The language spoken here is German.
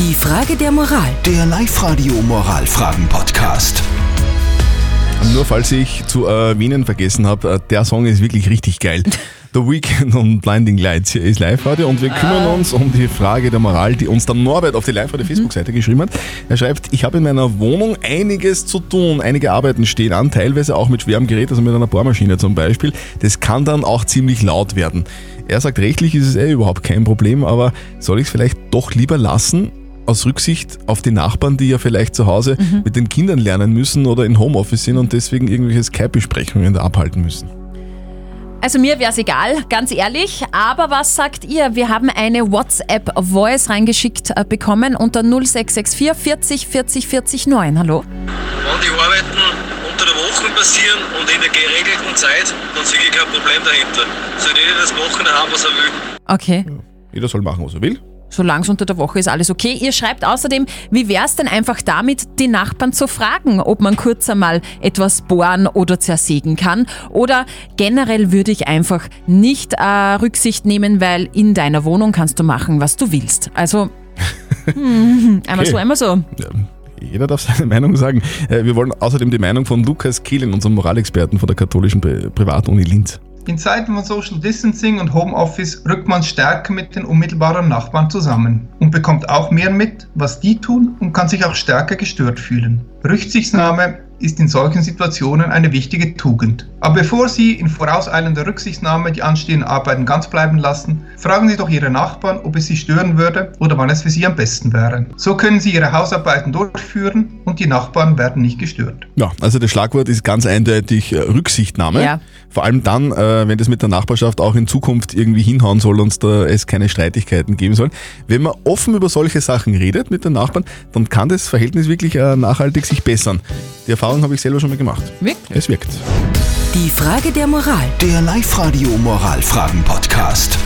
Die Frage der Moral. Der Live-Radio Moralfragen-Podcast. Nur falls ich zu erwähnen vergessen habe, äh, der Song ist wirklich richtig geil. The Weekend und Blinding Lights hier ist Live-Radio und wir kümmern uns um die Frage der Moral, die uns der Norbert auf die Live-Radio Facebook-Seite geschrieben hat. Er schreibt, ich habe in meiner Wohnung einiges zu tun, einige Arbeiten stehen an, teilweise auch mit schwerem Gerät, also mit einer Bohrmaschine zum Beispiel. Das kann dann auch ziemlich laut werden. Er sagt, rechtlich ist es eh überhaupt kein Problem, aber soll ich es vielleicht doch lieber lassen? Aus Rücksicht auf die Nachbarn, die ja vielleicht zu Hause mit den Kindern lernen müssen oder in Homeoffice sind und deswegen irgendwelche Skype-Besprechungen da abhalten müssen. Also mir wäre es egal, ganz ehrlich. Aber was sagt ihr? Wir haben eine WhatsApp-Voice reingeschickt äh, bekommen unter 0664 40 40 40 9. Hallo? Wenn die Arbeiten unter der Woche passieren und in der geregelten Zeit, dann sehe ich kein Problem dahinter. Soll jeder das machen, daheim, was er will. Okay. Jeder soll machen, was er will. Solange es unter der Woche ist, alles okay. Ihr schreibt außerdem, wie wäre es denn einfach damit, die Nachbarn zu fragen, ob man kurz einmal etwas bohren oder zersägen kann. Oder generell würde ich einfach nicht äh, Rücksicht nehmen, weil in deiner Wohnung kannst du machen, was du willst. Also, hm, einmal Okay. so, einmal so. Ja, jeder darf seine Meinung sagen. Äh, Wir wollen außerdem die Meinung von Lukas Kehlin, unserem Moralexperten von der katholischen Pri- Privatuni Linz. In Zeiten von Social Distancing und Homeoffice rückt man stärker mit den unmittelbaren Nachbarn zusammen und bekommt auch mehr mit, was die tun und kann sich auch stärker gestört fühlen. Rücksichtnahme ist in solchen Situationen eine wichtige Tugend. Aber bevor Sie in vorauseilender Rücksichtnahme die anstehenden Arbeiten ganz bleiben lassen, fragen Sie doch Ihre Nachbarn, ob es Sie stören würde oder wann es für Sie am besten wäre. So können Sie Ihre Hausarbeiten durchführen und die Nachbarn werden nicht gestört. Ja, also das Schlagwort ist ganz eindeutig äh, Rücksichtnahme. Ja. Vor allem dann, äh, wenn das mit der Nachbarschaft auch in Zukunft irgendwie hinhauen soll und da es keine Streitigkeiten geben soll. Wenn man offen über solche Sachen redet mit den Nachbarn, dann kann das Verhältnis wirklich äh, nachhaltig sich bessern. Die Erfahrung habe ich selber schon mal gemacht. Wirklich? Es wirkt. Die Frage der Moral. Der Live-Radio Moralfragen-Podcast.